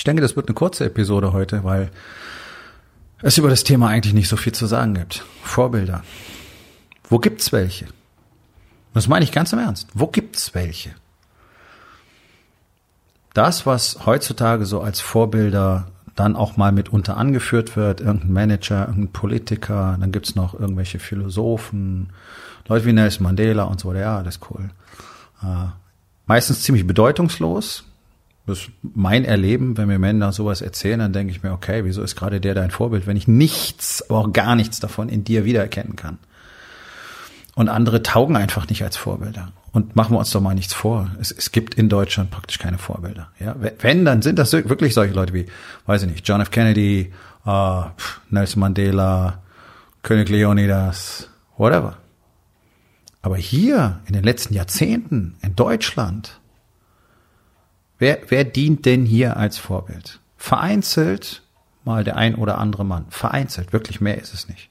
Ich denke, das wird eine kurze Episode heute, weil es über das Thema eigentlich nicht so viel zu sagen gibt. Vorbilder. Wo gibt's welche? Das meine ich ganz im Ernst. Wo gibt's welche? Das, was heutzutage so als Vorbilder dann auch mal mitunter angeführt wird, irgendein Manager, irgendein Politiker, dann gibt's noch irgendwelche Philosophen, Leute wie Nelson Mandela und so, ja, das ist cool. Äh, meistens ziemlich bedeutungslos, das ist mein Erleben, wenn mir Männer sowas erzählen, dann denke ich mir, okay, wieso ist gerade der dein Vorbild, wenn ich nichts, aber auch gar nichts davon in dir wiedererkennen kann? Und andere taugen einfach nicht als Vorbilder. Und machen wir uns doch mal nichts vor. Es, es gibt in Deutschland praktisch keine Vorbilder. Ja, wenn, dann sind das wirklich solche Leute wie, weiß ich nicht, John F. Kennedy, uh, Nelson Mandela, König Leonidas, whatever. Aber hier in den letzten Jahrzehnten in Deutschland Wer, wer dient denn hier als Vorbild? Vereinzelt mal der ein oder andere Mann. Vereinzelt, wirklich mehr ist es nicht.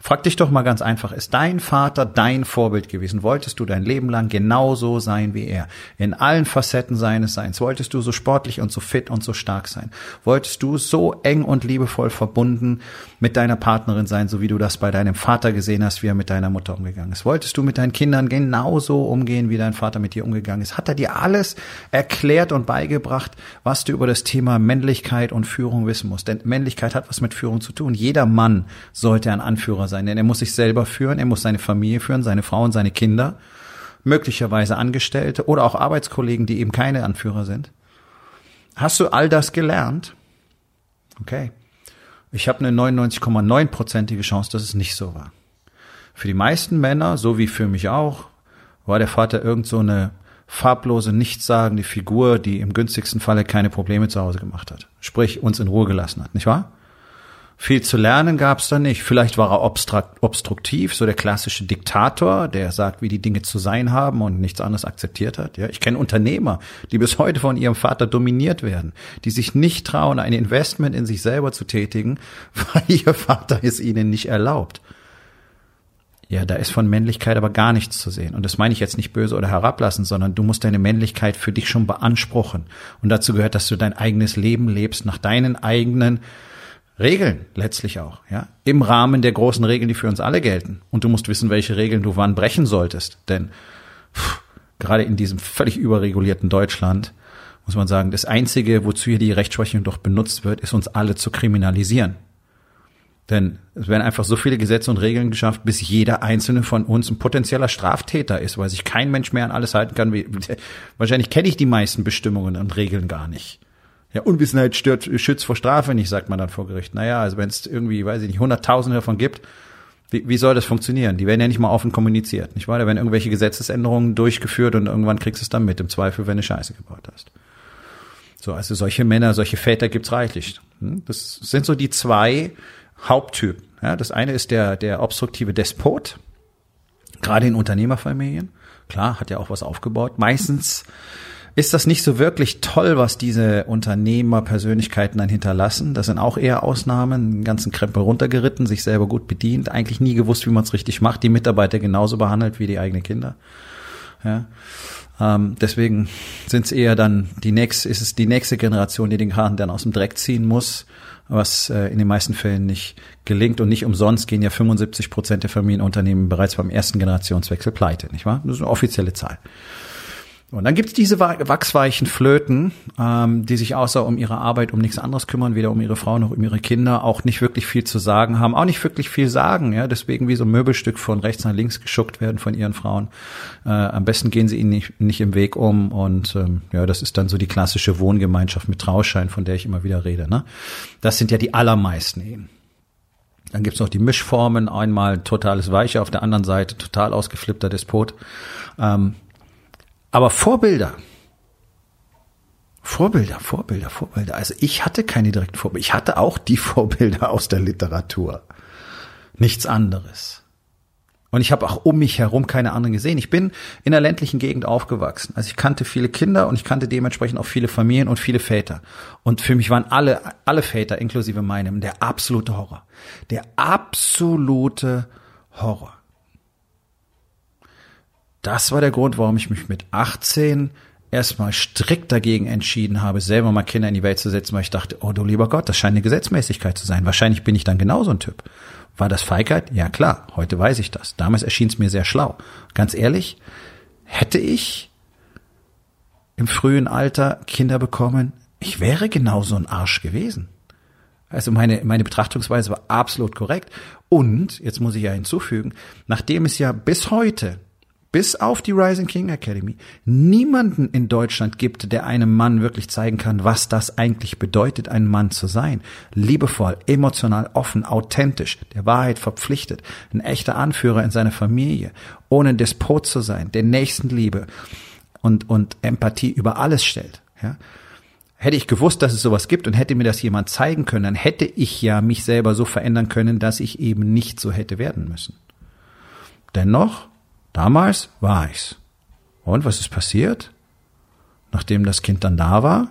Frag dich doch mal ganz einfach, ist dein Vater dein Vorbild gewesen? Wolltest du dein Leben lang genauso sein wie er? In allen Facetten seines Seins. Wolltest du so sportlich und so fit und so stark sein? Wolltest du so eng und liebevoll verbunden mit deiner Partnerin sein, so wie du das bei deinem Vater gesehen hast, wie er mit deiner Mutter umgegangen ist? Wolltest du mit deinen Kindern genauso umgehen, wie dein Vater mit dir umgegangen ist? Hat er dir alles erklärt und beigebracht, was du über das Thema Männlichkeit und Führung wissen musst? Denn Männlichkeit hat was mit Führung zu tun. Jeder Mann sollte ein Anführer sein, denn er muss sich selber führen, er muss seine Familie führen, seine Frau und seine Kinder, möglicherweise Angestellte oder auch Arbeitskollegen, die eben keine Anführer sind. Hast du all das gelernt? Okay. Ich habe eine 99,9-prozentige Chance, dass es nicht so war. Für die meisten Männer, so wie für mich auch, war der Vater irgend so eine farblose, nichtssagende Figur, die im günstigsten Falle keine Probleme zu Hause gemacht hat. Sprich, uns in Ruhe gelassen hat, nicht wahr? Viel zu lernen gab es da nicht. Vielleicht war er obstruktiv, so der klassische Diktator, der sagt, wie die Dinge zu sein haben und nichts anderes akzeptiert hat. Ja, ich kenne Unternehmer, die bis heute von ihrem Vater dominiert werden, die sich nicht trauen, ein Investment in sich selber zu tätigen, weil ihr Vater es ihnen nicht erlaubt. Ja, da ist von Männlichkeit aber gar nichts zu sehen. Und das meine ich jetzt nicht böse oder herablassen, sondern du musst deine Männlichkeit für dich schon beanspruchen. Und dazu gehört, dass du dein eigenes Leben lebst nach deinen eigenen Regeln letztlich auch, ja, im Rahmen der großen Regeln, die für uns alle gelten. Und du musst wissen, welche Regeln du wann brechen solltest, denn pff, gerade in diesem völlig überregulierten Deutschland muss man sagen, das einzige, wozu hier die Rechtsprechung doch benutzt wird, ist uns alle zu kriminalisieren. Denn es werden einfach so viele Gesetze und Regeln geschafft, bis jeder einzelne von uns ein potenzieller Straftäter ist, weil sich kein Mensch mehr an alles halten kann. Wahrscheinlich kenne ich die meisten Bestimmungen und Regeln gar nicht. Ja, Unwissenheit stört, schützt vor Strafe nicht, sagt man dann vor Gericht. Naja, also wenn es irgendwie, weiß ich nicht, hunderttausende davon gibt, wie, wie soll das funktionieren? Die werden ja nicht mal offen kommuniziert, nicht wahr? Da werden irgendwelche Gesetzesänderungen durchgeführt und irgendwann kriegst du es dann mit, im Zweifel, wenn du Scheiße gebaut hast. So, also solche Männer, solche Väter gibt's reichlich. Hm? Das sind so die zwei Haupttypen. Ja, das eine ist der, der obstruktive Despot, gerade in Unternehmerfamilien. Klar, hat ja auch was aufgebaut. Meistens ist das nicht so wirklich toll, was diese Unternehmerpersönlichkeiten dann hinterlassen. Das sind auch eher Ausnahmen, den ganzen Krempel runtergeritten, sich selber gut bedient, eigentlich nie gewusst, wie man es richtig macht, die Mitarbeiter genauso behandelt wie die eigenen Kinder. Ja. Ähm, deswegen sind es eher dann die nächste, ist es die nächste Generation, die den Karren dann aus dem Dreck ziehen muss, was äh, in den meisten Fällen nicht gelingt. Und nicht umsonst gehen ja 75 Prozent der Familienunternehmen bereits beim ersten Generationswechsel pleite, nicht wahr? Das ist eine offizielle Zahl. Und dann gibt's diese wachsweichen Flöten, ähm, die sich außer um ihre Arbeit um nichts anderes kümmern, weder um ihre Frau noch um ihre Kinder, auch nicht wirklich viel zu sagen haben, auch nicht wirklich viel sagen, ja, deswegen wie so ein Möbelstück von rechts nach links geschuckt werden von ihren Frauen. Äh, am besten gehen sie ihnen nicht, nicht im Weg um und ähm, ja, das ist dann so die klassische Wohngemeinschaft mit Trauschein, von der ich immer wieder rede. Ne? Das sind ja die allermeisten Ehen. Dann gibt's noch die Mischformen, einmal totales Weiche, auf der anderen Seite total ausgeflippter Despot. Ähm, aber Vorbilder, Vorbilder, Vorbilder, Vorbilder. Also ich hatte keine direkten Vorbilder. Ich hatte auch die Vorbilder aus der Literatur. Nichts anderes. Und ich habe auch um mich herum keine anderen gesehen. Ich bin in einer ländlichen Gegend aufgewachsen. Also ich kannte viele Kinder und ich kannte dementsprechend auch viele Familien und viele Väter. Und für mich waren alle, alle Väter, inklusive meinem, der absolute Horror. Der absolute Horror. Das war der Grund, warum ich mich mit 18 erstmal strikt dagegen entschieden habe, selber mal Kinder in die Welt zu setzen, weil ich dachte, oh du lieber Gott, das scheint eine Gesetzmäßigkeit zu sein. Wahrscheinlich bin ich dann genauso ein Typ. War das Feigheit? Ja klar, heute weiß ich das. Damals erschien es mir sehr schlau. Ganz ehrlich, hätte ich im frühen Alter Kinder bekommen, ich wäre genauso ein Arsch gewesen. Also meine, meine Betrachtungsweise war absolut korrekt. Und, jetzt muss ich ja hinzufügen, nachdem es ja bis heute bis auf die Rising King Academy niemanden in Deutschland gibt, der einem Mann wirklich zeigen kann, was das eigentlich bedeutet, ein Mann zu sein. Liebevoll, emotional, offen, authentisch, der Wahrheit verpflichtet, ein echter Anführer in seiner Familie, ohne Despot zu sein, der Nächstenliebe und, und Empathie über alles stellt. Ja? Hätte ich gewusst, dass es sowas gibt und hätte mir das jemand zeigen können, dann hätte ich ja mich selber so verändern können, dass ich eben nicht so hätte werden müssen. Dennoch Damals war ich's. Und was ist passiert? Nachdem das Kind dann da war,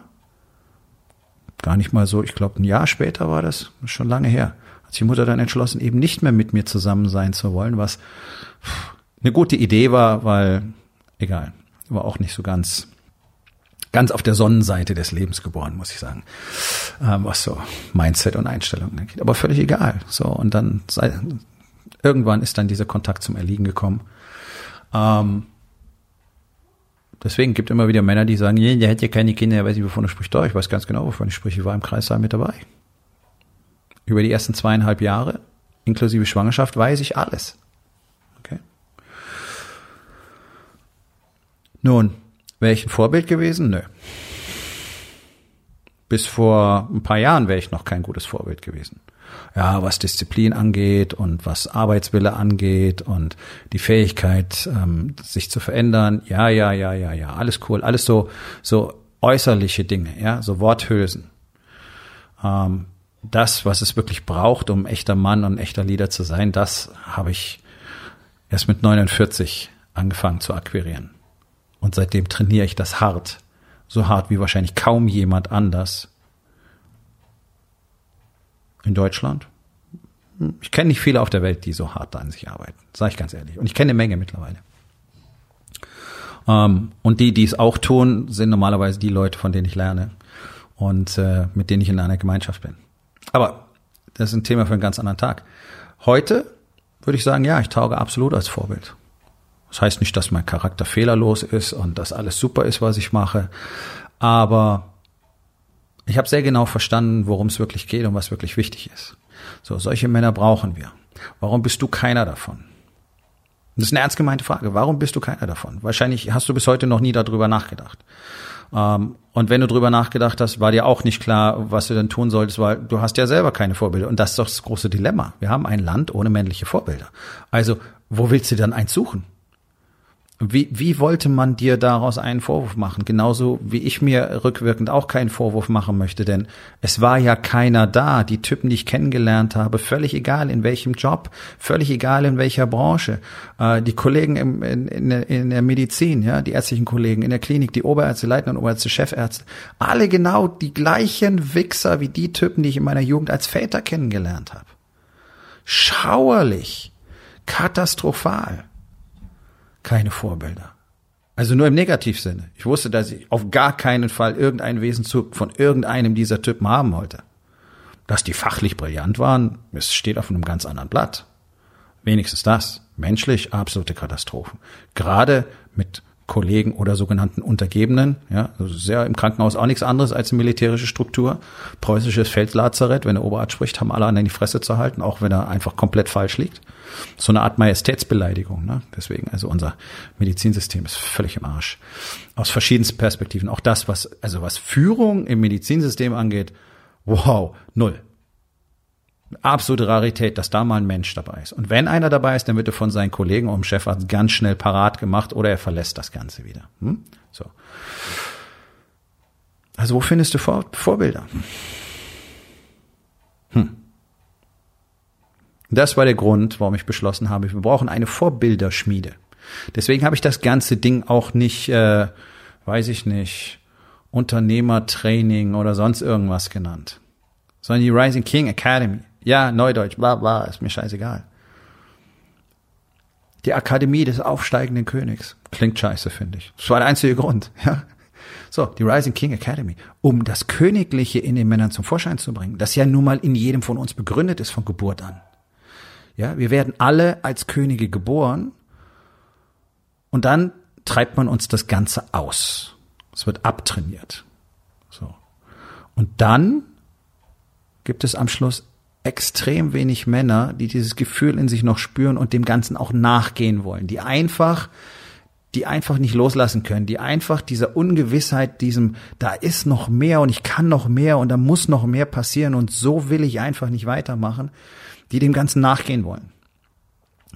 gar nicht mal so, ich glaube ein Jahr später war das, schon lange her, hat die Mutter dann entschlossen, eben nicht mehr mit mir zusammen sein zu wollen, was eine gute Idee war, weil, egal, war auch nicht so ganz, ganz auf der Sonnenseite des Lebens geboren, muss ich sagen, ähm, was so Mindset und Einstellungen angeht. Aber völlig egal. So, und dann, irgendwann ist dann dieser Kontakt zum Erliegen gekommen. Ähm, deswegen gibt immer wieder Männer, die sagen, nee, der hat ja keine Kinder, er weiß nicht, wovon er spricht. Doch, ich weiß ganz genau, wovon ich spreche. Ich war im Kreissaal mit dabei. Über die ersten zweieinhalb Jahre, inklusive Schwangerschaft, weiß ich alles. Okay. Nun, wäre ich ein Vorbild gewesen? Nö. Bis vor ein paar Jahren wäre ich noch kein gutes Vorbild gewesen ja, was Disziplin angeht und was Arbeitswille angeht und die Fähigkeit, ähm, sich zu verändern. Ja, ja, ja, ja, ja, alles cool, alles so, so äußerliche Dinge, ja, so Worthülsen. Ähm, das, was es wirklich braucht, um echter Mann und echter Leader zu sein, das habe ich erst mit 49 angefangen zu akquirieren. Und seitdem trainiere ich das hart. So hart wie wahrscheinlich kaum jemand anders in Deutschland. Ich kenne nicht viele auf der Welt, die so hart an sich arbeiten, sage ich ganz ehrlich. Und ich kenne eine Menge mittlerweile. Ähm, und die, die es auch tun, sind normalerweise die Leute, von denen ich lerne und äh, mit denen ich in einer Gemeinschaft bin. Aber das ist ein Thema für einen ganz anderen Tag. Heute würde ich sagen, ja, ich tauge absolut als Vorbild. Das heißt nicht, dass mein Charakter fehlerlos ist und dass alles super ist, was ich mache, aber ich habe sehr genau verstanden, worum es wirklich geht und was wirklich wichtig ist. So, solche Männer brauchen wir. Warum bist du keiner davon? Das ist eine ernst gemeinte Frage. Warum bist du keiner davon? Wahrscheinlich hast du bis heute noch nie darüber nachgedacht. Ähm, und wenn du darüber nachgedacht hast, war dir auch nicht klar, was du denn tun solltest, weil du hast ja selber keine Vorbilder. Und das ist doch das große Dilemma. Wir haben ein Land ohne männliche Vorbilder. Also, wo willst du dann eins suchen? Wie, wie wollte man dir daraus einen Vorwurf machen? Genauso wie ich mir rückwirkend auch keinen Vorwurf machen möchte, denn es war ja keiner da. Die Typen, die ich kennengelernt habe, völlig egal in welchem Job, völlig egal in welcher Branche. Äh, die Kollegen im, in, in, in, der Medizin, ja, die ärztlichen Kollegen in der Klinik, die Oberärzte, Leitner und Oberärzte, Chefärzte, alle genau die gleichen Wichser wie die Typen, die ich in meiner Jugend als Väter kennengelernt habe. Schauerlich. Katastrophal keine Vorbilder. Also nur im Negativsinne. Ich wusste, dass ich auf gar keinen Fall irgendeinen Wesenszug von irgendeinem dieser Typen haben wollte. Dass die fachlich brillant waren, es steht auf einem ganz anderen Blatt. Wenigstens das. Menschlich absolute Katastrophen. Gerade mit Kollegen oder sogenannten Untergebenen. Ja, ist ja im Krankenhaus auch nichts anderes als eine militärische Struktur. Preußisches Feldlazarett, wenn der Oberarzt spricht, haben alle anderen die Fresse zu halten, auch wenn er einfach komplett falsch liegt. So eine Art Majestätsbeleidigung. Ne? Deswegen, also unser Medizinsystem ist völlig im Arsch. Aus verschiedensten Perspektiven. Auch das, was, also was Führung im Medizinsystem angeht, wow, null absolute Rarität, dass da mal ein Mensch dabei ist. Und wenn einer dabei ist, dann wird er von seinen Kollegen und dem Chefarzt ganz schnell parat gemacht oder er verlässt das Ganze wieder. Hm? So. Also wo findest du Vor Vorbilder? Hm. Das war der Grund, warum ich beschlossen habe, wir brauchen eine Vorbilderschmiede. Deswegen habe ich das ganze Ding auch nicht, äh, weiß ich nicht, Unternehmertraining oder sonst irgendwas genannt, sondern die Rising King Academy. Ja, Neudeutsch, bla bla, ist mir scheißegal. Die Akademie des aufsteigenden Königs. Klingt scheiße, finde ich. Das war der einzige Grund, ja. So, die Rising King Academy, um das Königliche in den Männern zum Vorschein zu bringen, das ja nun mal in jedem von uns begründet ist von Geburt an. Ja, wir werden alle als Könige geboren und dann treibt man uns das Ganze aus. Es wird abtrainiert. So. Und dann gibt es am Schluss extrem wenig Männer, die dieses Gefühl in sich noch spüren und dem Ganzen auch nachgehen wollen, die einfach, die einfach nicht loslassen können, die einfach dieser Ungewissheit, diesem, da ist noch mehr und ich kann noch mehr und da muss noch mehr passieren und so will ich einfach nicht weitermachen, die dem Ganzen nachgehen wollen.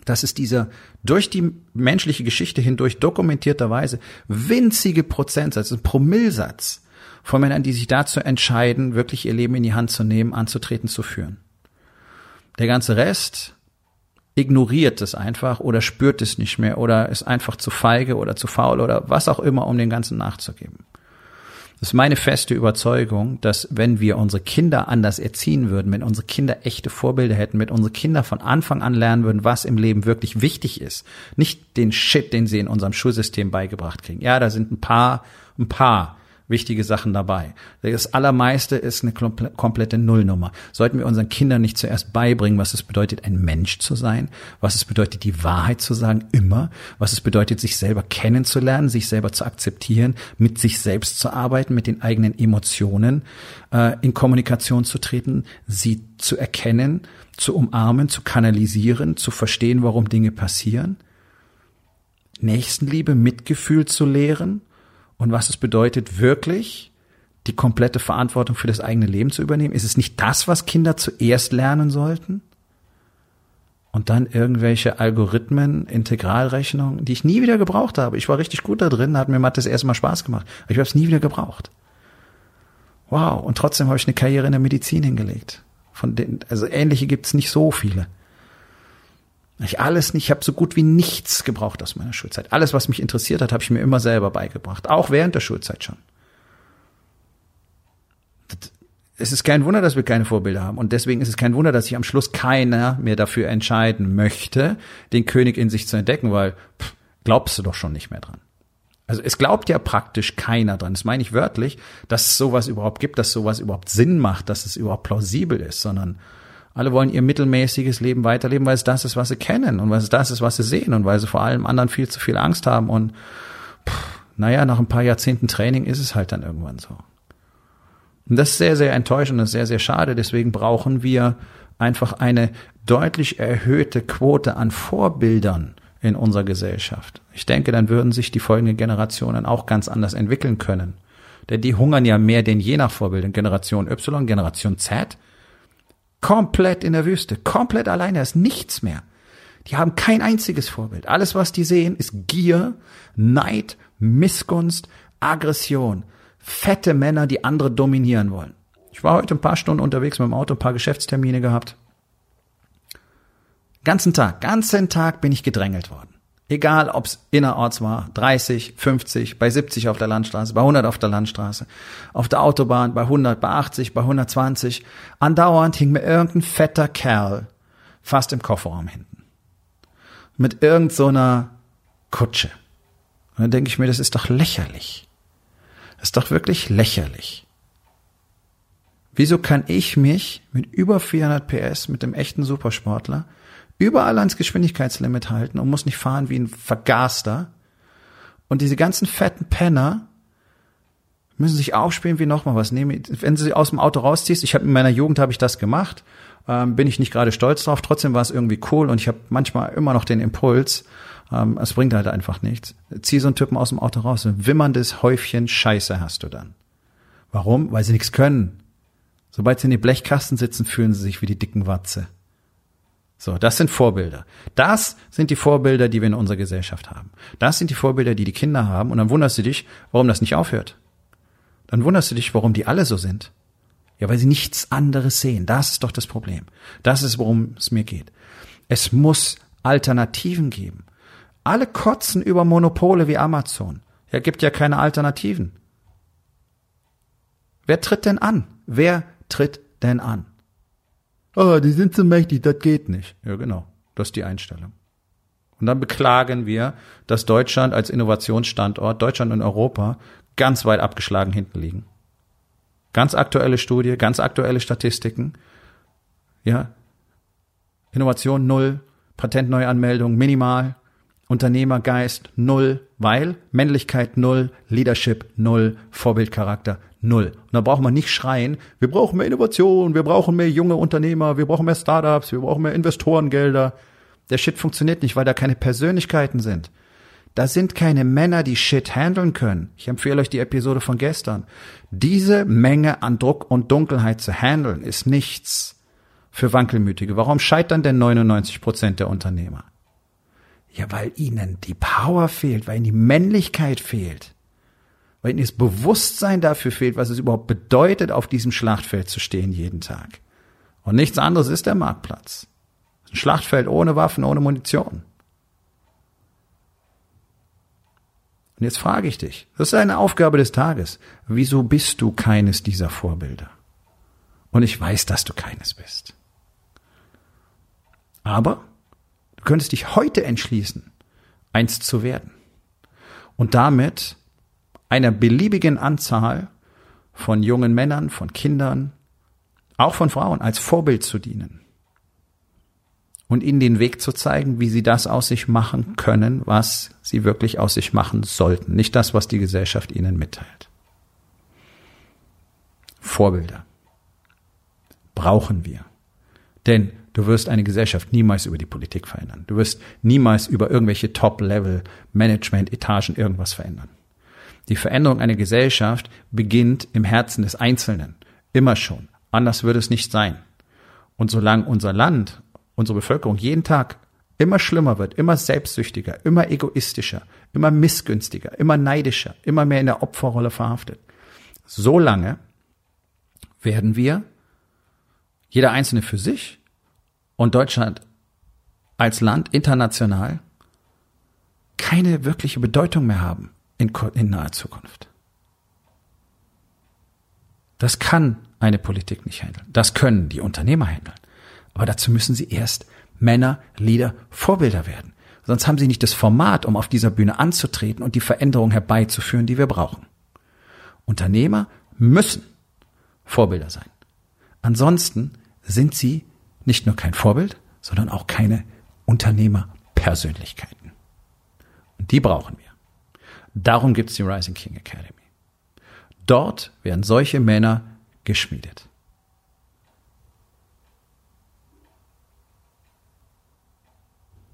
Das ist dieser durch die menschliche Geschichte hindurch dokumentierterweise winzige Prozentsatz, ein Promillsatz von Männern, die sich dazu entscheiden, wirklich ihr Leben in die Hand zu nehmen, anzutreten, zu führen. Der ganze Rest ignoriert es einfach oder spürt es nicht mehr oder ist einfach zu feige oder zu faul oder was auch immer, um den ganzen nachzugeben. Das ist meine feste Überzeugung, dass wenn wir unsere Kinder anders erziehen würden, wenn unsere Kinder echte Vorbilder hätten, wenn unsere Kinder von Anfang an lernen würden, was im Leben wirklich wichtig ist, nicht den Shit, den sie in unserem Schulsystem beigebracht kriegen. Ja, da sind ein paar, ein paar wichtige Sachen dabei. Das Allermeiste ist eine komplette Nullnummer. Sollten wir unseren Kindern nicht zuerst beibringen, was es bedeutet, ein Mensch zu sein, was es bedeutet, die Wahrheit zu sagen, immer, was es bedeutet, sich selber kennenzulernen, sich selber zu akzeptieren, mit sich selbst zu arbeiten, mit den eigenen Emotionen äh, in Kommunikation zu treten, sie zu erkennen, zu umarmen, zu kanalisieren, zu verstehen, warum Dinge passieren. Nächstenliebe, Mitgefühl zu lehren, und was es bedeutet, wirklich die komplette Verantwortung für das eigene Leben zu übernehmen? Ist es nicht das, was Kinder zuerst lernen sollten? Und dann irgendwelche Algorithmen, Integralrechnungen, die ich nie wieder gebraucht habe. Ich war richtig gut da drin, hat mir Mathe das erste Mal Spaß gemacht. Aber ich habe es nie wieder gebraucht. Wow, und trotzdem habe ich eine Karriere in der Medizin hingelegt. Von den, also ähnliche gibt es nicht so viele. Ich alles nicht, ich habe so gut wie nichts gebraucht aus meiner Schulzeit. Alles, was mich interessiert hat, habe ich mir immer selber beigebracht, auch während der Schulzeit schon. Es ist kein Wunder, dass wir keine Vorbilder haben. Und deswegen ist es kein Wunder, dass sich am Schluss keiner mehr dafür entscheiden möchte, den König in sich zu entdecken, weil pff, glaubst du doch schon nicht mehr dran. Also es glaubt ja praktisch keiner dran. Das meine ich wörtlich, dass es sowas überhaupt gibt, dass sowas überhaupt Sinn macht, dass es überhaupt plausibel ist, sondern alle wollen ihr mittelmäßiges Leben weiterleben, weil es das ist, was sie kennen und weil es das ist, was sie sehen und weil sie vor allem anderen viel zu viel Angst haben und pff, naja, nach ein paar Jahrzehnten Training ist es halt dann irgendwann so. Und das ist sehr, sehr enttäuschend und sehr, sehr schade. Deswegen brauchen wir einfach eine deutlich erhöhte Quote an Vorbildern in unserer Gesellschaft. Ich denke, dann würden sich die folgenden Generationen auch ganz anders entwickeln können. Denn die hungern ja mehr denn je nach Vorbildern. Generation Y, Generation Z, Komplett in der Wüste, komplett alleine, da ist nichts mehr. Die haben kein einziges Vorbild. Alles, was die sehen, ist Gier, Neid, Missgunst, Aggression. Fette Männer, die andere dominieren wollen. Ich war heute ein paar Stunden unterwegs mit dem Auto, ein paar Geschäftstermine gehabt. Ganzen Tag, ganzen Tag bin ich gedrängelt worden. Egal, ob's innerorts war, 30, 50, bei 70 auf der Landstraße, bei 100 auf der Landstraße, auf der Autobahn, bei 100, bei 80, bei 120. Andauernd hing mir irgendein fetter Kerl fast im Kofferraum hinten. Mit irgend so Kutsche. Und dann denke ich mir, das ist doch lächerlich. Das ist doch wirklich lächerlich. Wieso kann ich mich mit über 400 PS mit dem echten Supersportler überall ans Geschwindigkeitslimit halten und muss nicht fahren wie ein Vergaster. Und diese ganzen fetten Penner müssen sich aufspielen wie nochmal was. Nehmen, wenn sie aus dem Auto rausziehst, ich habe in meiner Jugend habe ich das gemacht, ähm, bin ich nicht gerade stolz drauf. Trotzdem war es irgendwie cool und ich habe manchmal immer noch den Impuls. Ähm, es bringt halt einfach nichts. Zieh so einen Typen aus dem Auto raus. Ein wimmerndes Häufchen Scheiße hast du dann. Warum? Weil sie nichts können. Sobald sie in den Blechkasten sitzen, fühlen sie sich wie die dicken Watze. So, das sind Vorbilder. Das sind die Vorbilder, die wir in unserer Gesellschaft haben. Das sind die Vorbilder, die die Kinder haben. Und dann wunderst du dich, warum das nicht aufhört. dann wunderst du dich, warum die alle so sind. Ja, weil sie nichts anderes sehen. Das ist doch das Problem. Das ist, worum es mir geht. Es muss Alternativen geben. Alle kotzen über Monopole wie Amazon. Ja, gibt ja keine Alternativen. Wer tritt denn an? Wer tritt denn an? Oh, die sind so mächtig, das geht nicht. Ja, genau. Das ist die Einstellung. Und dann beklagen wir, dass Deutschland als Innovationsstandort, Deutschland und Europa, ganz weit abgeschlagen hinten liegen. Ganz aktuelle Studie, ganz aktuelle Statistiken. Ja. Innovation null, Patentneuanmeldung minimal, Unternehmergeist null, weil Männlichkeit null, Leadership null, Vorbildcharakter null. Und da braucht man nicht schreien, wir brauchen mehr Innovation, wir brauchen mehr junge Unternehmer, wir brauchen mehr Startups, wir brauchen mehr Investorengelder. Der Shit funktioniert nicht, weil da keine Persönlichkeiten sind. Da sind keine Männer, die Shit handeln können. Ich empfehle euch die Episode von gestern. Diese Menge an Druck und Dunkelheit zu handeln ist nichts für Wankelmütige. Warum scheitern denn 99 Prozent der Unternehmer? Ja, weil ihnen die Power fehlt, weil ihnen die Männlichkeit fehlt, weil ihnen das Bewusstsein dafür fehlt, was es überhaupt bedeutet, auf diesem Schlachtfeld zu stehen jeden Tag. Und nichts anderes ist der Marktplatz. Ein Schlachtfeld ohne Waffen, ohne Munition. Und jetzt frage ich dich, das ist eine Aufgabe des Tages. Wieso bist du keines dieser Vorbilder? Und ich weiß, dass du keines bist. Aber Du könntest dich heute entschließen, eins zu werden. Und damit einer beliebigen Anzahl von jungen Männern, von Kindern, auch von Frauen als Vorbild zu dienen. Und ihnen den Weg zu zeigen, wie sie das aus sich machen können, was sie wirklich aus sich machen sollten. Nicht das, was die Gesellschaft ihnen mitteilt. Vorbilder brauchen wir. Denn Du wirst eine Gesellschaft niemals über die Politik verändern. Du wirst niemals über irgendwelche Top-Level-Management-Etagen irgendwas verändern. Die Veränderung einer Gesellschaft beginnt im Herzen des Einzelnen. Immer schon. Anders würde es nicht sein. Und solange unser Land, unsere Bevölkerung jeden Tag immer schlimmer wird, immer selbstsüchtiger, immer egoistischer, immer missgünstiger, immer neidischer, immer mehr in der Opferrolle verhaftet, solange werden wir, jeder Einzelne für sich, und Deutschland als Land international keine wirkliche Bedeutung mehr haben in, in naher Zukunft. Das kann eine Politik nicht handeln. Das können die Unternehmer handeln. Aber dazu müssen sie erst Männer, Leader, Vorbilder werden. Sonst haben sie nicht das Format, um auf dieser Bühne anzutreten und die Veränderung herbeizuführen, die wir brauchen. Unternehmer müssen Vorbilder sein. Ansonsten sind sie nicht nur kein Vorbild, sondern auch keine Unternehmerpersönlichkeiten. Und die brauchen wir. Darum gibt es die Rising King Academy. Dort werden solche Männer geschmiedet.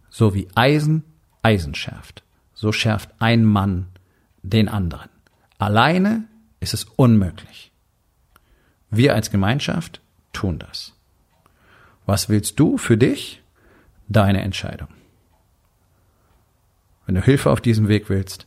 So wie Eisen Eisen schärft, so schärft ein Mann den anderen. Alleine ist es unmöglich. Wir als Gemeinschaft tun das. Was willst du für dich? Deine Entscheidung. Wenn du Hilfe auf diesem Weg willst,